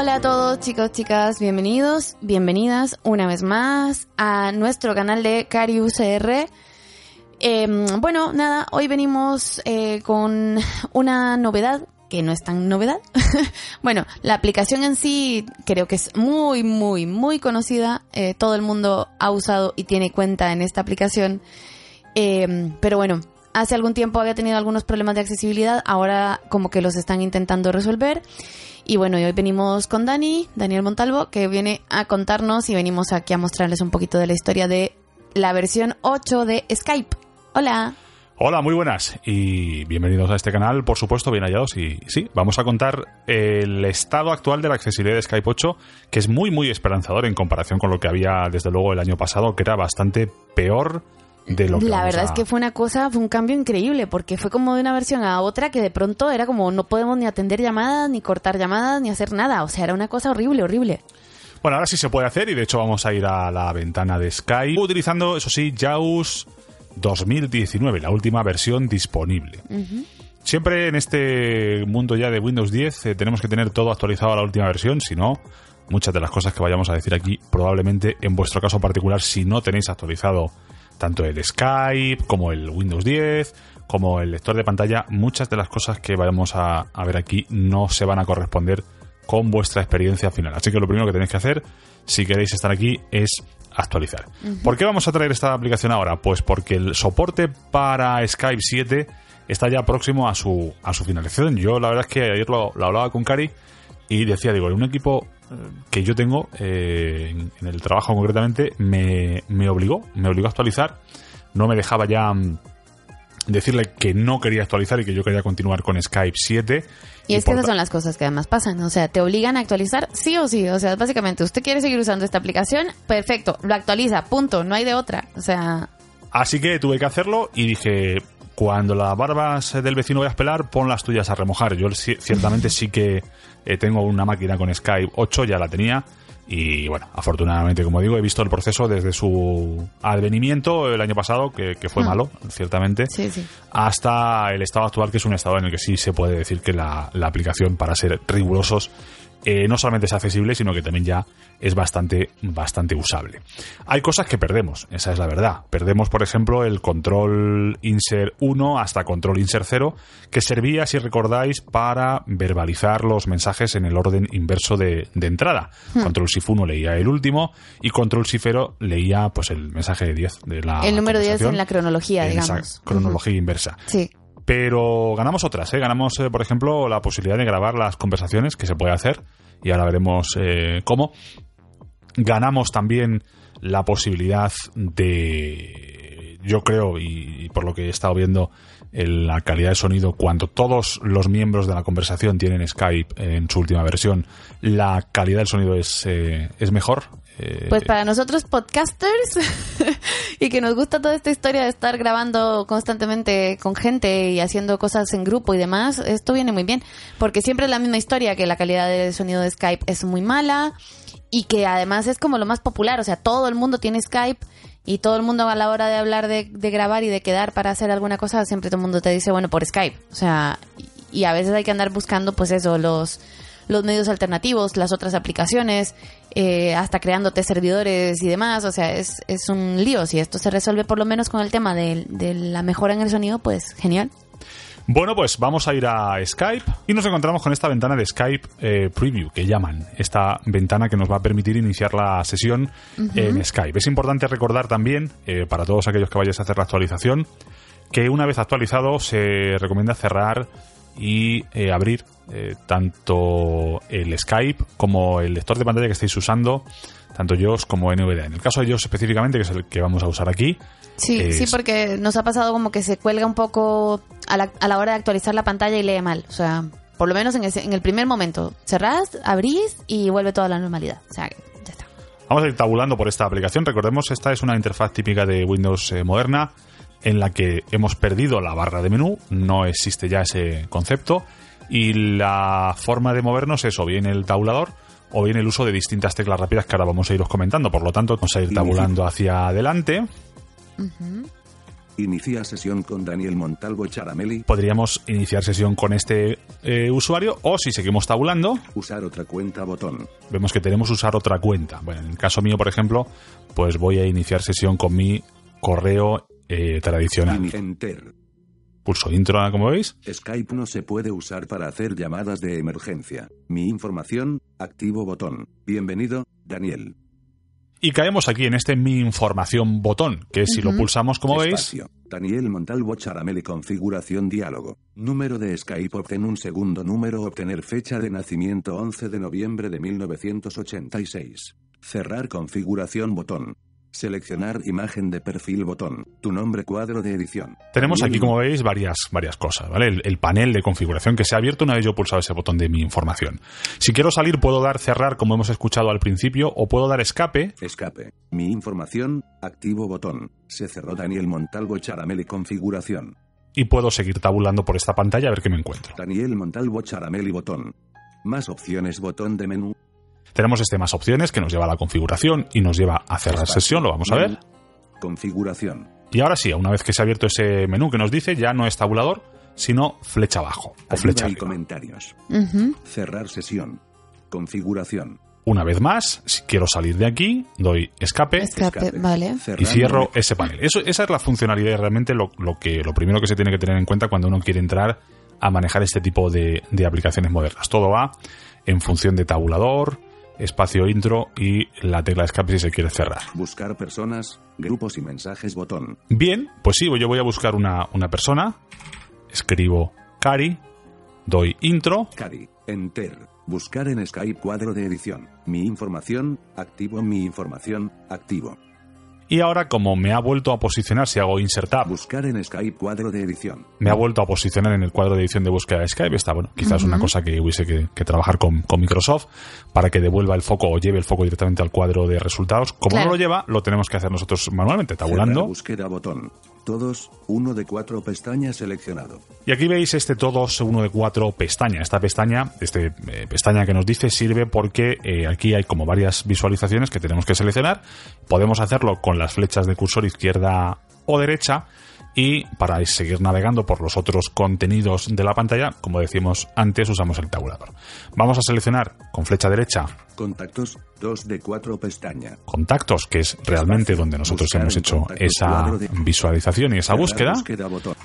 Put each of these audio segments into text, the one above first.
Hola a todos chicos, chicas, bienvenidos, bienvenidas una vez más a nuestro canal de Cari UCR. Em, bueno, nada, hoy venimos eh, con una novedad que no es tan novedad. bueno, la aplicación en sí creo que es muy, muy, muy conocida. Eh, todo el mundo ha usado y tiene cuenta en esta aplicación. Em, pero bueno, hace algún tiempo había tenido algunos problemas de accesibilidad. Ahora como que los están intentando resolver. Y bueno, hoy venimos con Dani, Daniel Montalvo, que viene a contarnos y venimos aquí a mostrarles un poquito de la historia de la versión 8 de Skype. Hola. Hola, muy buenas y bienvenidos a este canal, por supuesto, bien hallados. Y sí, vamos a contar el estado actual de la accesibilidad de Skype 8, que es muy, muy esperanzador en comparación con lo que había desde luego el año pasado, que era bastante peor de lo que La verdad es que fue una cosa, fue un cambio increíble, porque fue como de una versión a otra que de pronto era como no podemos ni atender llamadas, ni cortar llamadas, ni hacer nada. O sea, era una cosa horrible, horrible. Bueno, ahora sí se puede hacer y de hecho vamos a ir a la ventana de Skype utilizando, eso sí, JAWS 2019, la última versión disponible. Siempre en este mundo ya de Windows 10 eh, tenemos que tener todo actualizado a la última versión, si no, muchas de las cosas que vayamos a decir aquí, probablemente en vuestro caso particular, si no tenéis actualizado tanto el Skype como el Windows 10, como el lector de pantalla, muchas de las cosas que vayamos a, a ver aquí no se van a corresponder con vuestra experiencia final. Así que lo primero que tenéis que hacer, si queréis estar aquí, es actualizar. ¿Por qué vamos a traer esta aplicación ahora? Pues porque el soporte para Skype 7 está ya próximo a su, a su finalización. Yo la verdad es que ayer lo, lo hablaba con Cari y decía, digo, en un equipo eh, que yo tengo eh, en, en el trabajo concretamente me, me obligó, me obligó a actualizar. No me dejaba ya mm, decirle que no quería actualizar y que yo quería continuar con Skype 7. Y es que esas son las cosas que además pasan. O sea, te obligan a actualizar sí o sí. O sea, básicamente, usted quiere seguir usando esta aplicación, perfecto, lo actualiza, punto, no hay de otra. O sea, Así que tuve que hacerlo y dije, cuando las barbas del vecino vayas a pelar, pon las tuyas a remojar. Yo ci- ciertamente sí que eh, tengo una máquina con Skype 8, ya la tenía. Y bueno, afortunadamente, como digo, he visto el proceso desde su advenimiento el año pasado, que, que fue Hmm. malo, ciertamente, sí, sí. hasta el estado actual, que es un estado en el que sí se puede decir que la, la aplicación, para ser rigurosos, eh, no solamente es accesible, sino que también ya es bastante, bastante usable. Hay cosas que perdemos, esa es la verdad. Perdemos, por ejemplo, el control insert 1 hasta control insert 0, que servía, si recordáis, para verbalizar los mensajes en el orden inverso de, de entrada. Control shift 1 leía el último y control shift 0 leía pues el mensaje de 10 de la El número 10 conversación en la cronología, en esa digamos. cronología inversa. Sí. Pero ganamos otras, ¿eh? Ganamos, eh, por ejemplo, la posibilidad de grabar las conversaciones, que se puede hacer, y ahora veremos eh, cómo. Ganamos también la posibilidad de, yo creo, y, por lo que he estado viendo, en la calidad de sonido, cuando todos los miembros de la conversación tienen Skype en su última versión, la calidad del sonido es, eh, es mejor. Eh, Pues para nosotros podcasters y que nos gusta toda esta historia de estar grabando constantemente con gente y haciendo cosas en grupo y demás, esto viene muy bien, porque siempre es la misma historia, que la calidad de sonido de Skype es muy mala y que además es como lo más popular, o sea, todo el mundo tiene Skype y todo el mundo a la hora de hablar de, de grabar y de quedar para hacer alguna cosa, siempre todo el mundo te dice, bueno, por Skype, o sea, y, a veces hay que andar buscando pues eso, los los medios alternativos, las otras aplicaciones, eh, hasta creándote servidores y demás. O sea, es, es un lío. Si esto se resuelve por lo menos con el tema de, de la mejora en el sonido, pues genial. Bueno, pues vamos a ir a Skype y nos encontramos con esta ventana de Skype eh, Preview, que llaman. Esta ventana que nos va a permitir iniciar la sesión en Skype. Es importante recordar también, eh, para todos aquellos que vayáis a hacer la actualización, que una vez actualizado se recomienda cerrar y eh, abrir eh, tanto el Skype como el lector de pantalla que estéis usando, tanto JOS como NVDA. En el caso de JOS específicamente, que es el que vamos a usar aquí, Sí, es- sí, porque nos ha pasado como que se cuelga un poco a la, a la hora de actualizar la pantalla y lee mal. O sea, por lo menos en, ese- en el primer momento. Cerrás, abrís y vuelve toda la normalidad. O sea, ya está. Vamos a ir tabulando por esta aplicación. Recordemos, esta es una interfaz típica de Windows eh, moderna en la que hemos perdido la barra de menú, no existe ya ese concepto y la forma de movernos es o bien el tabulador o bien el uso de distintas teclas rápidas que ahora vamos a iros comentando. Por lo tanto, vamos a ir tabulando hacia adelante. Inicia sesión con Daniel Montalvo Charameli. Podríamos iniciar sesión con este eh, usuario o si seguimos tabulando, Usar otra cuenta botón. vemos que tenemos que usar otra cuenta. Bueno, en el caso mío, por ejemplo, pues voy a iniciar sesión con mi correo eh, tradicional. Enter. Pulso intro, como veis. Skype no se puede usar para hacer llamadas de emergencia. Mi información, activo botón. Bienvenido, Daniel. Y caemos aquí en este mi información botón, que si lo pulsamos, como veis. Daniel Montalvo Charameli configuración diálogo. Número de Skype obtén un segundo número obtener fecha de nacimiento 11 de noviembre de 1986. Cerrar configuración botón. Seleccionar imagen de perfil botón. Tu nombre cuadro de edición. tenemos aquí, como veis, varias, varias cosas, ¿vale? El, el panel de configuración que se ha abierto una vez yo he pulsado ese botón de mi información. Si quiero salir, puedo dar cerrar, como hemos escuchado al principio, o puedo dar escape, Escape. Mi información, activo botón. Se cerró Daniel Montalvo Charameli configuración. y puedo seguir tabulando por esta pantalla a ver qué me encuentro. Daniel Montalvo Charameli botón. Más opciones botón de menú. Tenemos este más opciones que nos lleva a la configuración y nos lleva a cerrar sesión, lo vamos a ver. Configuración. Y ahora sí, una vez que se ha abierto ese menú que nos dice, ya no es tabulador, sino flecha abajo o Ayuda flecha y arriba. comentarios. Cerrar sesión. Configuración. Una vez más, si quiero salir de aquí, doy escape Escape, vale. Y cierro ese panel. Eso, esa es la funcionalidad y realmente lo, lo que, lo primero que se tiene que tener en cuenta cuando uno quiere entrar a manejar este tipo de, de aplicaciones modernas. Todo va en función de tabulador, espacio intro y la tecla escape si se quiere cerrar. Buscar personas, grupos y mensajes botón. Bien, pues sí, yo voy a buscar una, una persona, escribo Cari, doy intro, Cari. Enter. Buscar en Skype cuadro de edición. Mi información, activo mi información, activo. Y ahora como me ha vuelto a posicionar, si hago insert tab, Buscar en Skype cuadro de edición. me ha vuelto a posicionar en el cuadro de edición de búsqueda de Skype. Está bueno, quizás una cosa que hubiese que, que trabajar con, con Microsoft para que devuelva el foco o lleve el foco directamente al cuadro de resultados. Como Claro. no lo lleva, lo tenemos que hacer nosotros manualmente, Cerrar tabulando. búsqueda botón. Todos, uno de cuatro pestañas seleccionado. Y aquí veis este todos uno de cuatro pestaña. Esta pestaña, este eh, pestaña que nos dice sirve porque eh, aquí hay como varias visualizaciones que tenemos que seleccionar. Podemos hacerlo con las flechas de cursor izquierda o derecha. Y para seguir navegando por los otros contenidos de la pantalla, como decimos antes, usamos el tabulador. Vamos a seleccionar con flecha derecha Contactos, dos de cuatro pestaña. contactos, que es realmente donde nosotros Buscar hemos hecho esa visualización y esa búsqueda.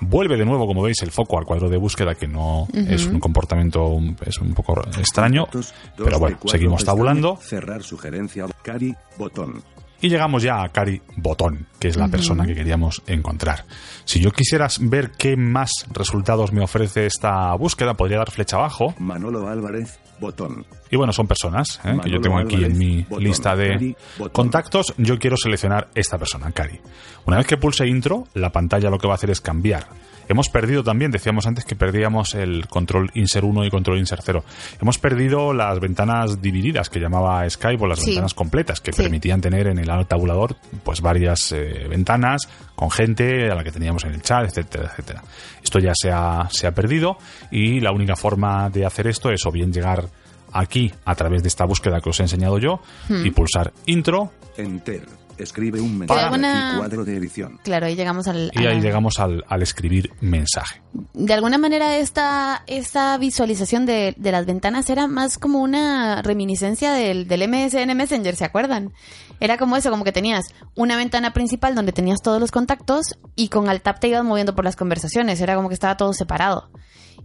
Vuelve de nuevo, como veis, el foco al cuadro de búsqueda, que no es un comportamiento un- es un poco extraño. Contactos, Pero bueno, seguimos pestaña. tabulando Cerrar sugerencia. Cari, botón. Y llegamos ya a Cari Botón, que es la persona que queríamos encontrar. Si yo quisiera ver qué más resultados me ofrece esta búsqueda, podría dar flecha abajo. Manolo Álvarez, botón. Y bueno, son personas ¿eh? que yo tengo aquí en mi botón. lista de Cari, contactos. Yo quiero seleccionar esta persona, Cari. Una vez que pulse intro, la pantalla lo que va a hacer es cambiar. Hemos perdido también, decíamos antes que perdíamos el control insert 1 y control insert 0. Hemos perdido las ventanas divididas que llamaba Skype o las Sí. ventanas completas que Sí. permitían tener en el tabulador pues varias eh, ventanas con gente a la que teníamos en el chat, etcétera, etcétera. Esto ya se ha, se ha perdido y la única forma de hacer esto es o bien llegar aquí a través de esta búsqueda que os he enseñado yo y pulsar intro Enter. Escribe un ¿Hay mensaje alguna- y cuadro de edición. Claro, ahí llegamos al... y ahí llegamos al, al escribir mensaje. De alguna manera esta, esta visualización de, de las ventanas era más como una reminiscencia del, del MSN Messenger, ¿se acuerdan? Era como eso, como que tenías una ventana principal donde tenías todos los contactos y con Alt Tab te ibas moviendo por las conversaciones, era como que estaba todo separado.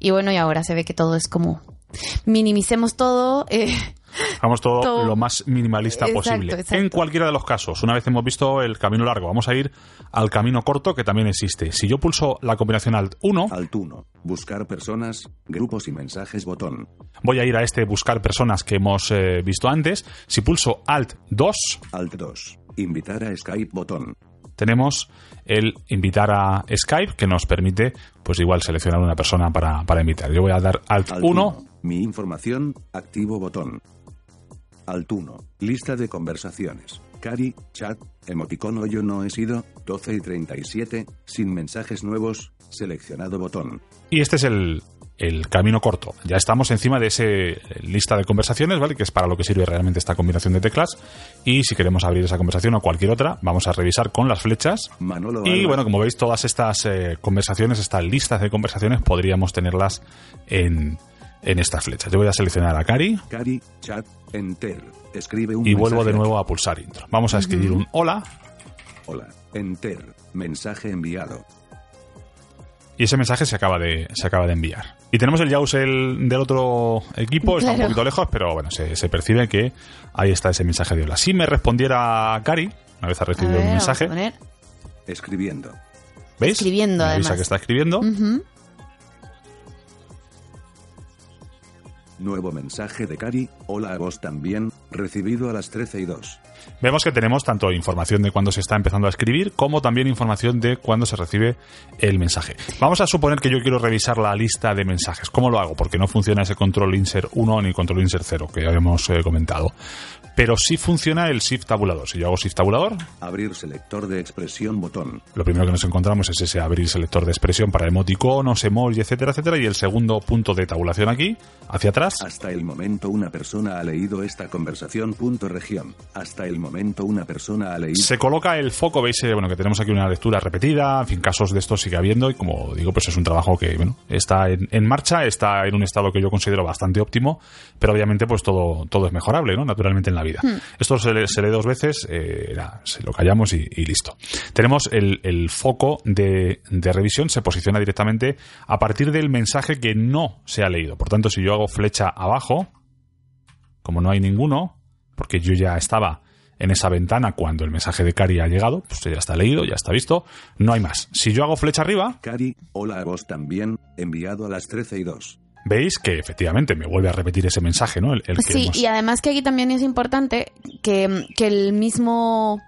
Y bueno, y ahora se ve que todo es como minimicemos todo. eh, Hagamos todo, Todo. lo más minimalista Exacto, posible. exacto. En cualquiera de los casos, una vez hemos visto el camino largo, vamos a ir al camino corto que también existe. Si yo pulso la combinación Alt 1, Alt 1. Buscar personas, grupos y mensajes botón. voy a ir a este buscar personas que hemos eh, visto antes. Si pulso Alt 2, Alt 2. Invitar a Skype botón. tenemos el invitar a Skype que nos permite, pues igual, seleccionar una persona para, para invitar. Yo voy a dar Alt Alt 1. Mi información, activo botón. Alt 1. Lista de conversaciones. Cari, chat, emoticono yo no he sido, 12 y 37, sin mensajes nuevos, seleccionado botón. Y este es el, el camino corto. Ya estamos encima de ese lista de conversaciones, ¿vale? Que es para lo que sirve realmente esta combinación de teclas. Y si queremos abrir esa conversación o cualquier otra, vamos a revisar con las flechas. Manolo Y Alba. bueno, como veis, todas estas eh, conversaciones, estas listas de conversaciones, podríamos tenerlas en, en estas flechas. Yo voy a seleccionar a Cari Cari, chat, enter. Escribe un y vuelvo de nuevo a pulsar intro. Vamos a escribir un hola Hola, enter. Mensaje enviado. y ese mensaje se acaba de, se acaba de enviar. Y tenemos el Jaws el, del otro equipo, está un poquito lejos, pero bueno, se, se percibe que ahí está ese mensaje de hola. Si me respondiera Cari, una vez ha A recibido ver, un mensaje. Escribiendo. ¿veis? Escribiendo, Me avisa además. que está escribiendo. Nuevo mensaje de Cari. Hola a vos también. Recibido a las 13 y 2. Vemos que tenemos tanto información de cuándo se está empezando a escribir como también información de cuándo se recibe el mensaje. Vamos a suponer que yo quiero revisar la lista de mensajes. ¿Cómo lo hago? Porque no funciona ese control insert 1 ni control insert 0 que habíamos eh, comentado. Pero sí funciona el shift tabulador. Si yo hago shift tabulador, Abrir selector de expresión botón. lo primero que nos encontramos es ese abrir selector de expresión para emoticonos, emoji, etcétera, etcétera. Y el segundo punto de tabulación aquí, hacia atrás. Hasta el momento una persona ha leído esta conversación. Punto región. Hasta el momento una persona ha leído. Se coloca el foco, veis eh, bueno, que tenemos aquí una lectura repetida, en fin, casos de estos sigue habiendo y como digo, pues es un trabajo que bueno, está en, en marcha, está en un estado que yo considero bastante óptimo, pero obviamente pues todo, todo es mejorable, ¿no? Naturalmente en la vida. Esto se, lee- se lee dos veces, eh, nada, se lo callamos y, y listo. Tenemos el, el foco de, de revisión, se posiciona directamente a partir del mensaje que no se ha leído. Por tanto, si yo hago flecha abajo, como no hay ninguno, porque yo ya estaba en esa ventana cuando el mensaje de Cari ha llegado, pues ya está leído, ya está visto, no hay más. Si yo hago flecha arriba, Cari, hola a vos también. Enviado a las 13 y 2. veis que efectivamente me vuelve a repetir ese mensaje, ¿no? El, el que Sí, hemos- y además que aquí también es importante que, que el mismo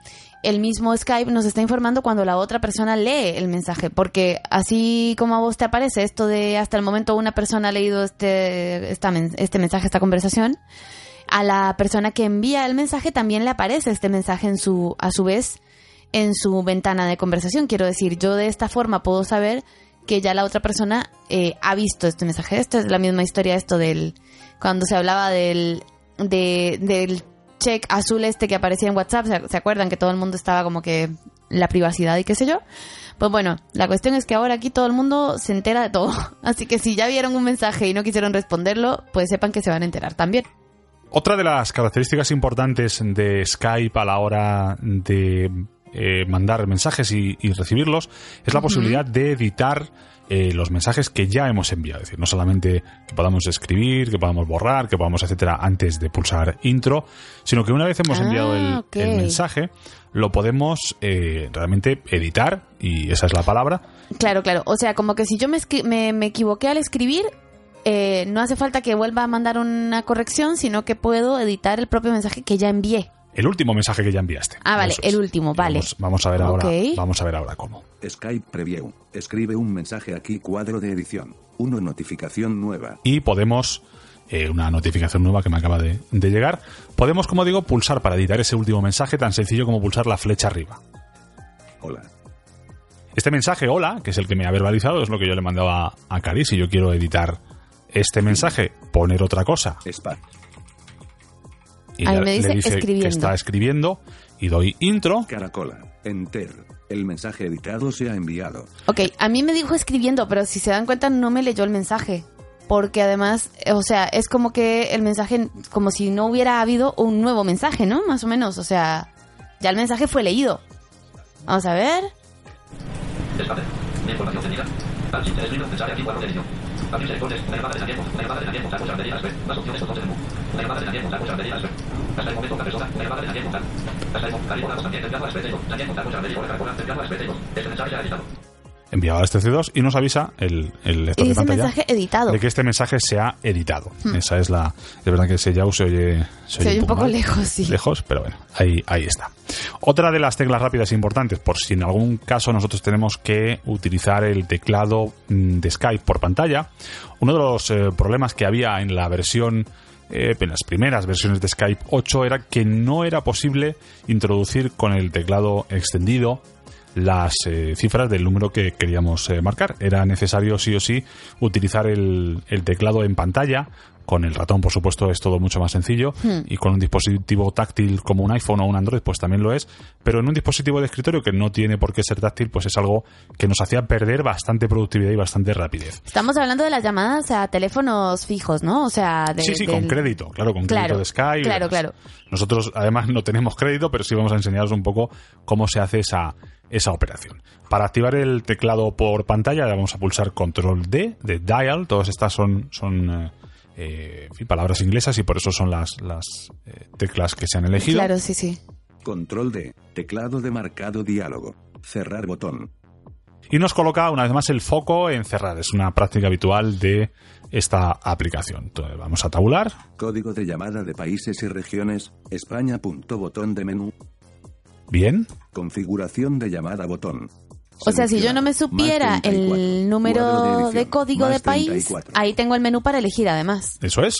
el mismo Skype nos está informando cuando la otra persona lee el mensaje, porque así como a vos te aparece esto de hasta el momento una persona ha leído este, esta men- este mensaje, esta conversación, a la persona que envía el mensaje también le aparece este mensaje en su, a su vez en su ventana de conversación. Quiero decir, yo de esta forma puedo saber que ya la otra persona eh, ha visto este mensaje. Esto es la misma historia, esto del cuando se hablaba del de- del check azul este que aparecía en WhatsApp. ¿Se, se acuerdan que todo el mundo estaba como que la privacidad y qué sé yo? Pues bueno, la cuestión es que ahora aquí todo el mundo se entera de todo. Así que si ya vieron un mensaje y no quisieron responderlo, pues sepan que se van a enterar también. Otra de las características importantes de Skype a la hora de eh, mandar mensajes y, y recibirlos es la posibilidad de editar eh, los mensajes que ya hemos enviado. Es decir, no solamente que podamos escribir, que podamos borrar, que podamos, etcétera, antes de pulsar intro, sino que una vez hemos Ah, enviado el, mensaje, lo podemos eh, realmente editar, y esa es la palabra, Claro, claro. O sea, como que si yo me, me, me equivoqué al escribir, eh, no hace falta que vuelva a mandar una corrección, sino que puedo editar el propio mensaje que ya envié. el último mensaje que ya enviaste. Ah, vale, es. el último, vale. Vamos, vamos a ver ahora, vamos a ver ahora cómo. Skype Preview. Escribe un mensaje aquí cuadro de edición. 1 notificación nueva. y podemos, eh, una notificación nueva que me acaba de, de llegar, podemos, como digo, pulsar para editar ese último mensaje tan sencillo como pulsar la flecha arriba. Hola. Este mensaje, hola, que es el que me ha verbalizado, es lo que yo le mandaba a Cari. Si yo quiero editar este mensaje, poner otra cosa, y Ahí le, me dice le dice que escribiendo. está escribiendo, y doy intro, Caracola. Enter. El mensaje editado se ha enviado. Ok, a mí me dijo escribiendo, pero si se dan cuenta no me leyó el mensaje. Porque además, eh, o sea, es como que el mensaje, como si no hubiera habido un nuevo mensaje, ¿no? Más o menos, o sea, ya el mensaje fue leído. Vamos a ver. Despace. Información una una. Una Hasta el momento, la persona, enviado a Este mensaje ya ha editado. enviado a este C2 y nos avisa el, el lector de pantalla mensaje editado. de que este mensaje se ha editado. Esa es la... De verdad que ese Yao se oye... Se oye un poco mal. lejos, sí. Lejos, pero bueno, ahí, ahí está. Otra de las teclas rápidas importantes, por si en algún caso nosotros tenemos que utilizar el teclado mm, de Skype por pantalla, uno de los eh, problemas que había en la versión eh, en las primeras versiones de Skype 8 era que no era posible introducir con el teclado extendido las eh, cifras del número que queríamos eh, marcar. Era necesario sí o sí utilizar el, el teclado en pantalla con el ratón, por supuesto, es todo mucho más sencillo. Hmm. Y con un dispositivo táctil como un iPhone o un Android, pues también lo es. Pero en un dispositivo de escritorio que no tiene por qué ser táctil, pues es algo que nos hacía perder bastante productividad y bastante rapidez. Estamos hablando de las llamadas a teléfonos fijos, ¿no? O sea, de, sí, sí, del- con crédito, claro, con crédito Claro, de Skype. claro, claro. Nosotros, además, no tenemos crédito, pero sí vamos a enseñaros un poco cómo se hace esa, esa operación. Para activar el teclado por pantalla, le vamos a pulsar Control D de Dial. Todas estas son, son eh, eh, en fin, palabras inglesas y por eso son las, las eh, teclas que se han elegido. Claro, sí, sí. Control D. Teclado de marcado diálogo. Cerrar botón. Y nos coloca una vez más el foco en cerrar. Es una práctica habitual de esta aplicación. Entonces, vamos a tabular. Código de llamada de países y regiones. España. punto Botón de menú. Bien. Configuración de llamada botón. O sea, si yo no me supiera Más 34. el número de, edición. código de país, 34. ahí tengo el menú para elegir además. Eso es.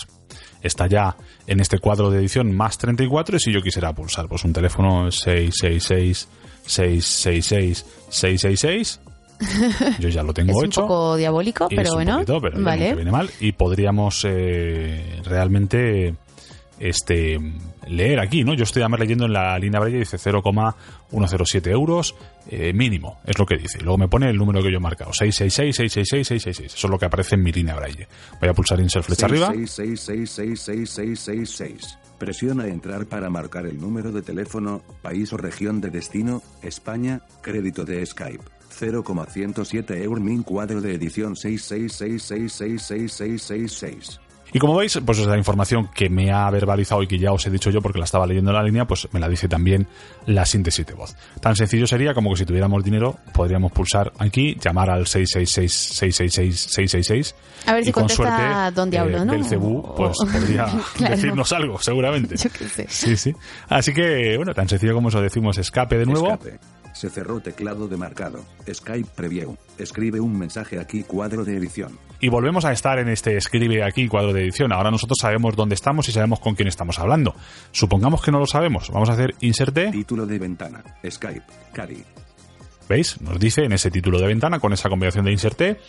Está ya en este cuadro de edición más 34 y si yo quisiera pulsar pues un teléfono 666 666 666 yo ya lo tengo Es un hecho. poco diabólico, pero es un bueno. poquito, pero ya no vale. te viene mal y podríamos eh, realmente este leer aquí, ¿no? Yo estoy además leyendo en la línea Braille dice 0,107 euros eh, mínimo, es lo que dice. Luego me pone el número que yo he marcado, 666 666 666. Eso es lo que aparece en mi línea Braille. Voy a pulsar insert flecha arriba. 6666666. Presiona entrar para marcar el número de teléfono, país o región de destino, España, crédito de Skype. 0,107 eur min cuadro de edición 666666666. Y como veis, pues esa información que me ha verbalizado y que ya os he dicho yo porque la estaba leyendo en la línea, pues me la dice también la síntesis de voz. Tan sencillo sería como que si tuviéramos dinero, podríamos pulsar aquí, llamar al 666-666-666. A ver si y con suerte, Don Diablo, eh, ¿no? Belcebú, pues O- podría Claro. decirnos algo, seguramente. Yo qué sé. Sí, sí. Así que, bueno, tan sencillo como eso decimos escape de nuevo. Escape. Se cerró teclado de marcado. Skype Preview. Escribe un mensaje aquí cuadro de edición. Y volvemos a estar en este escribe aquí cuadro de edición. Ahora nosotros sabemos dónde estamos y sabemos con quién estamos hablando. Supongamos que no lo sabemos. Vamos a hacer insert D. Título de ventana. Skype. Cari. ¿Veis? Nos dice en ese título de ventana, con esa combinación de insert T,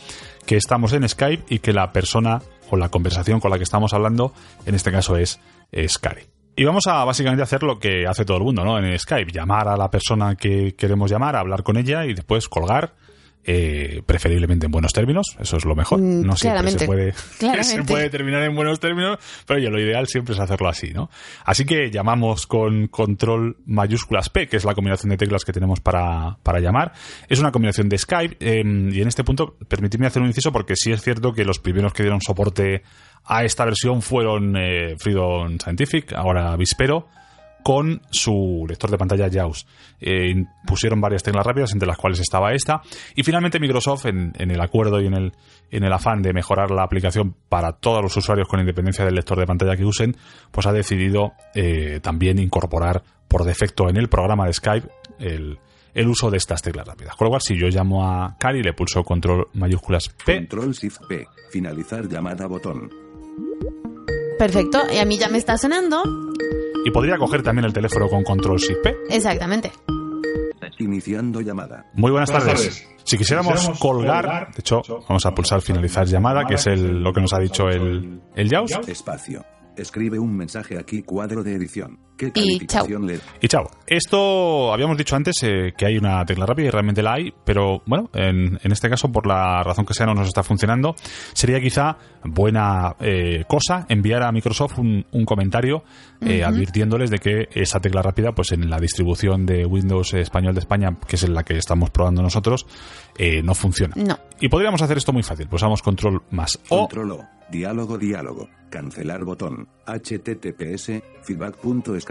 que estamos en Skype y que la persona o la conversación con la que estamos hablando, en este caso es, es Cari. Y vamos a básicamente hacer lo que hace todo el mundo, ¿no? En Skype, llamar a la persona que queremos llamar, hablar con ella y después colgar, eh, preferiblemente en buenos términos, eso es lo mejor. Mm, No siempre se puede, claramente. se puede terminar en buenos términos, pero oye, lo ideal siempre es hacerlo así, ¿no? Así que llamamos con control mayúsculas P, que es la combinación de teclas que tenemos para, para llamar. Es una combinación de Skype, eh, y en este punto, permitidme hacer un inciso porque sí es cierto que los primeros que dieron soporte a esta versión fueron eh, Freedom Scientific, ahora Vispero, con su lector de pantalla JAWS. Eh, pusieron varias teclas rápidas, entre las cuales estaba esta. Y finalmente Microsoft, en, en el acuerdo y en el, en el afán de mejorar la aplicación para todos los usuarios con independencia del lector de pantalla que usen, pues ha decidido eh, también incorporar por defecto en el programa de Skype el, el uso de estas teclas rápidas. Con lo cual, si yo llamo a Cari, le pulso control mayúsculas P, Control Shift P. Finalizar llamada botón. Perfecto. Y a mí ya me está sonando. Y podría coger también el teléfono con control Shift P. Exactamente. Iniciando llamada. Muy buenas, Buenas tardes. tardes. Si quisiéramos, quisiéramos colgar, colgar, de hecho, vamos a pulsar finalizar llamada, que es el, lo que nos ha dicho el, el JAWS. Espacio. Escribe un mensaje aquí cuadro de edición. ¿Qué Y calificación le Y chao. Esto habíamos dicho antes eh, que hay una tecla rápida y realmente la hay, pero bueno, en, en este caso, por la razón que sea, no nos está funcionando. Sería quizá buena eh, cosa enviar a Microsoft un, un comentario eh, advirtiéndoles de que esa tecla rápida, pues en la distribución de Windows español de España, que es en la que estamos probando nosotros, eh, no funciona. No. Y podríamos hacer esto muy fácil. Pulsamos control más O. Control O. Diálogo, diálogo. Cancelar botón. https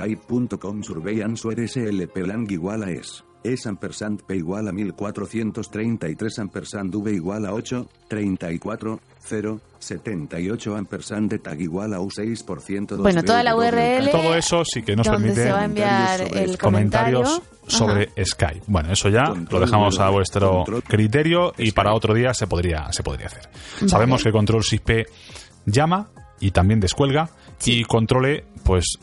feedback.skype.com surveillance slp lang igual a es. Es ampersand p igual a 1433 ampersand v igual a 8, 34, 0, 78 ampersand de tag igual a u6% Bueno, toda la URL. Todo eso sí que nos permite se va a enviar sobre el comentario. comentarios sobre Skype. Bueno, eso ya Control, lo dejamos a vuestro control, criterio y Skype. para otro día se podría, se podría hacer. Sabemos que control SIP llama y también descuelga y controle, pues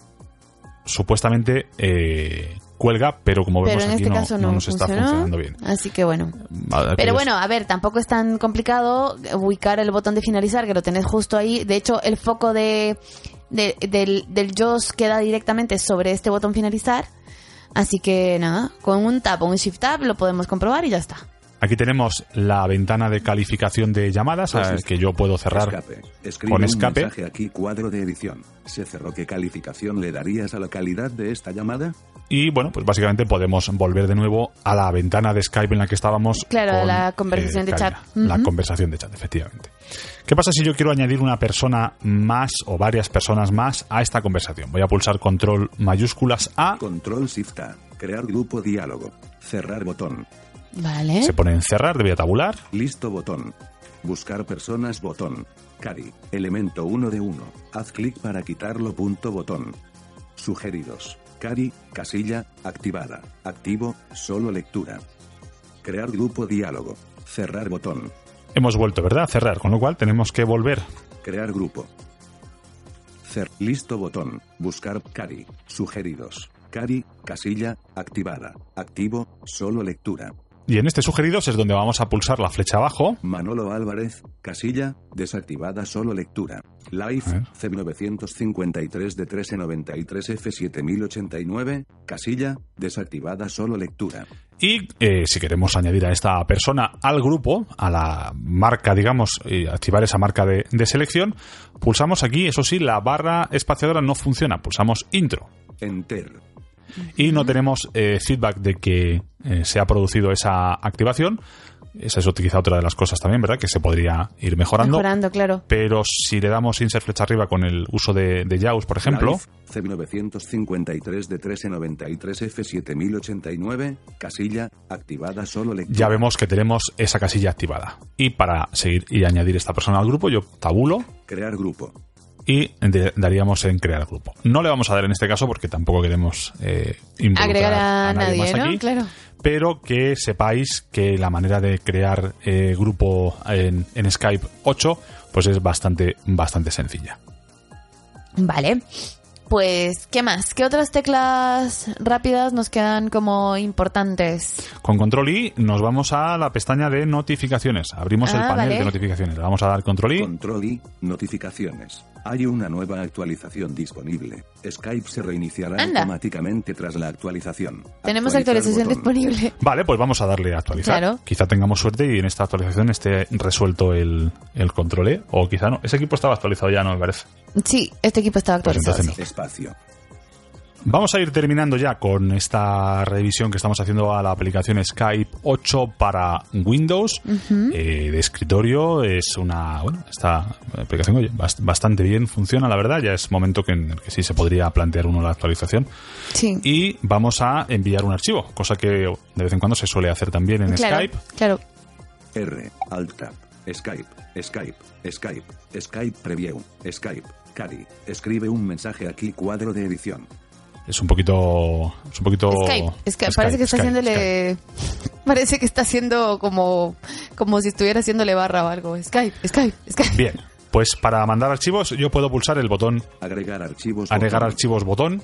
supuestamente eh, cuelga, pero como Pero vemos en aquí este no, caso no no, nos está funcionando bien. Así que bueno. Vale, Pero bueno, a ver, tampoco es tan complicado ubicar el botón de finalizar, que lo tenés justo ahí. De hecho, el foco de, de- del, del JOS queda directamente sobre este botón finalizar. Así que nada, con un tap o un shift tab lo podemos comprobar y ya está. Aquí tenemos la ventana de calificación de llamadas a Pues que yo puedo cerrar Escape. Escribe con un escape. mensaje aquí cuadro de edición. Se cerró. ¿Qué calificación le darías a la calidad de esta llamada? Y bueno, pues básicamente podemos volver de nuevo a la ventana de Skype en la que estábamos. Claro, con, la conversación de Karina. chat. La conversación de chat, efectivamente. ¿Qué pasa si yo quiero añadir una persona más o varias personas más a esta conversación? Voy a pulsar control mayúsculas A, Control Shift A. Crear grupo diálogo. Cerrar botón. Vale. se pone en cerrar, debía tabular. Listo botón. Buscar personas botón. Cari. Elemento 1 de 1. Haz clic para quitarlo punto botón. Sugeridos. Cari. Casilla. Activada. Activo. Solo lectura. Crear grupo diálogo. Cerrar botón. Hemos vuelto, ¿verdad? A cerrar, con lo cual tenemos que volver. Crear grupo. Cer listo botón. Buscar Cari. Sugeridos. Cari. Casilla. Activada. Activo. Solo lectura. Y en este sugeridos es donde vamos a pulsar la flecha abajo. Manolo Álvarez, casilla, desactivada solo lectura. Live, A ver. C953 de 1393 F7089, casilla, desactivada solo lectura. Y eh, si queremos añadir a esta persona al grupo, a la marca, digamos, y activar esa marca de, de selección, pulsamos aquí, eso sí, la barra espaciadora no funciona, pulsamos intro. Enter. Y no tenemos eh, feedback de que eh, se ha producido esa activación. Esa es quizá otra de las cosas también, ¿verdad? Que se podría ir mejorando. Mejorando, claro. Pero si le damos insert flecha arriba con el uso de, de JAWS, por ejemplo, Live, C953 de 1393 F7089, casilla, activada solo lectura. ya vemos que tenemos esa casilla activada. Y para seguir y añadir esta persona al grupo, yo tabulo Crear grupo. Y daríamos en crear grupo. No le vamos a dar en este caso porque tampoco queremos eh, Agregar a, nadie, más ¿no? aquí, Claro. pero que sepáis que la manera de crear eh, grupo en, en Skype 8 pues es bastante bastante sencilla. Vale. Pues, ¿qué más? ¿Qué otras teclas rápidas nos quedan como importantes? Con control I nos vamos a la pestaña de notificaciones. Abrimos el Ah, panel vale. de notificaciones. Le vamos a dar control I. Control y notificaciones. Hay una nueva actualización disponible. Skype se reiniciará Anda. automáticamente tras la actualización. Tenemos Actualizar actualización botón. disponible. Vale, pues vamos a darle a actualizar. Claro. Quizá tengamos suerte y en esta actualización esté resuelto el, el control E, o quizá no. Ese equipo estaba actualizado ya, no me parece. Sí, este equipo estaba Pues actualizado. entonces sí. Espacio. Vamos a ir terminando ya con esta revisión que estamos haciendo a la aplicación Skype 8 para Windows eh, de escritorio. Es una, bueno, esta aplicación oye, bast- bastante bien funciona, la verdad. Ya es momento que, en el que sí se podría plantear uno la actualización. Sí. Y vamos a enviar un archivo, cosa que de vez en cuando se suele hacer también en claro, Skype. claro. R. Alt Tab. Skype. Skype. Skype. Skype Preview. Skype. Cari. Escribe un mensaje aquí cuadro de edición. Es un poquito, es un poquito. Skype. Parece que está Skype, haciéndole... Parece que está haciendo como, como si estuviera haciéndole barra o algo. Skype, Skype, Skype. Bien, pues para mandar archivos yo puedo pulsar el botón Agregar archivos. agregar botón. archivos botón,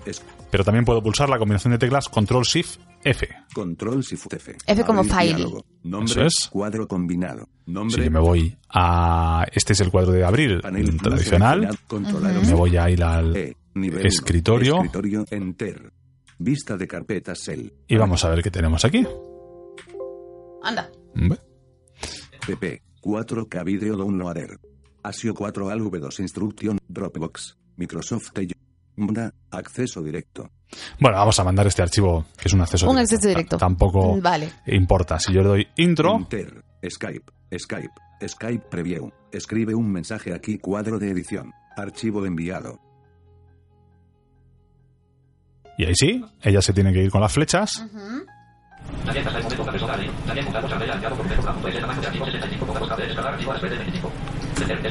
pero también puedo pulsar la combinación de teclas Control Shift F. Control Shift F. F como Abrir file. Nombre. Eso es. Cuadro combinado. Si Nombre. yo me voy a este es el cuadro de abril Panel tradicional, seleccionar, controlar me voy a ir al E, nivel uno. escritorio. Escritorio Enter. Vista de carpetas Cell. y vamos a ver qué tenemos aquí. Anda. Ve. PP. 4K Video Downloader. ASIO 4 al V2 Instruction. Dropbox. Microsoft Edge. Mda, Acceso directo. Bueno, vamos a mandar este archivo que es un acceso Un acceso directo. Ta- Tampoco Vale. importa. Si yo le doy intro, Enter. Skype. Skype. Skype Preview. Escribe un mensaje aquí cuadro de edición. Archivo enviado. y ahí sí, ella se tiene que ir con las flechas. También hasta el momento la persona de También montamos a Andrea enviado por defecto la el tamaño de archivo 65 con buscar de descargar archivo a de 25.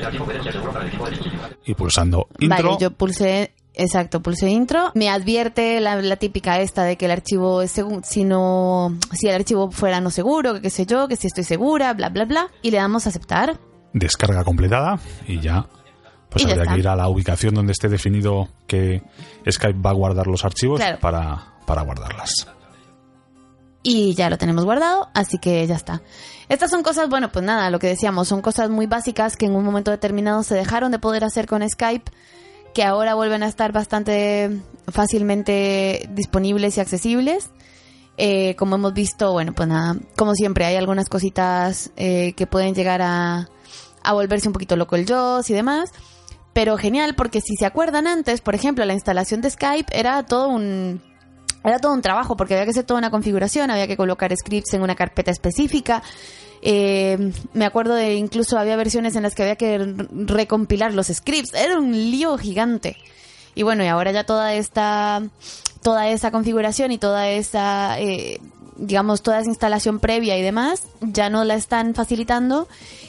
Archivo puede ser seguro para el equipo de dispositivo. Y pulsando intro, Vale, yo pulsé, exacto, pulsé intro. Me advierte la, la típica esta de que el archivo es segu- si no, si el archivo fuera no seguro, que qué sé yo, que si estoy segura, bla, bla, bla. Y le damos a aceptar. descarga completada y ya Pues Y ya habría está. que ir a la ubicación donde esté definido que Skype va a guardar los archivos Claro. para, para guardarlas. y ya lo tenemos guardado, así que ya está. Estas son cosas, bueno, pues nada, lo que decíamos, son cosas muy básicas que en un momento determinado se dejaron de poder hacer con Skype, que ahora vuelven a estar bastante fácilmente disponibles y accesibles. Eh, como hemos visto, bueno, pues nada, como siempre, hay algunas cositas eh, que pueden llegar a, a volverse un poquito loco el JAWS y demás. Pero genial, porque si se acuerdan antes, por ejemplo, la instalación de Skype era todo un, era todo un trabajo porque había que hacer toda una configuración, había que colocar scripts en una carpeta específica. Eh, me acuerdo de incluso había versiones en las que había que recompilar los scripts. Era un lío gigante. Y bueno, y ahora ya toda esta, toda esa configuración y toda esa, eh, digamos, toda esa instalación previa y demás, ya no la están facilitando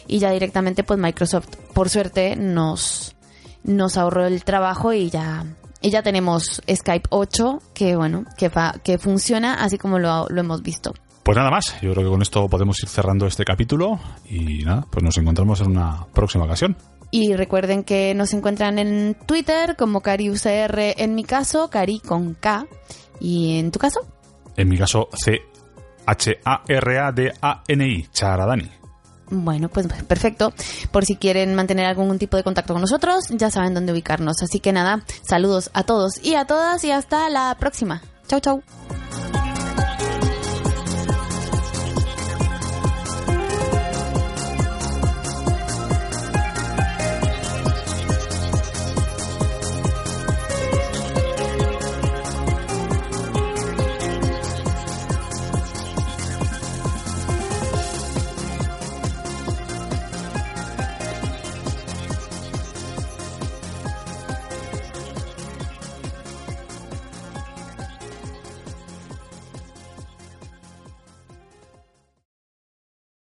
y ya directamente pues Microsoft, por suerte, nos, nos ahorró el trabajo y ya, y ya tenemos Skype 8 que bueno, que, fa- que funciona así como lo, lo hemos visto. Pues nada más, yo creo que con esto podemos ir cerrando este capítulo y nada, pues nos encontramos en una próxima ocasión. Y recuerden que nos encuentran en Twitter como CariUCR en mi caso, Cari con K. ¿Y en tu caso? En mi caso, C-H-A-R-A-D-A-N-I, Charadani. Bueno, pues perfecto. Por si quieren mantener algún tipo de contacto con nosotros, ya saben dónde ubicarnos. Así que nada, saludos a todos y a todas y hasta la próxima. Chau, chau.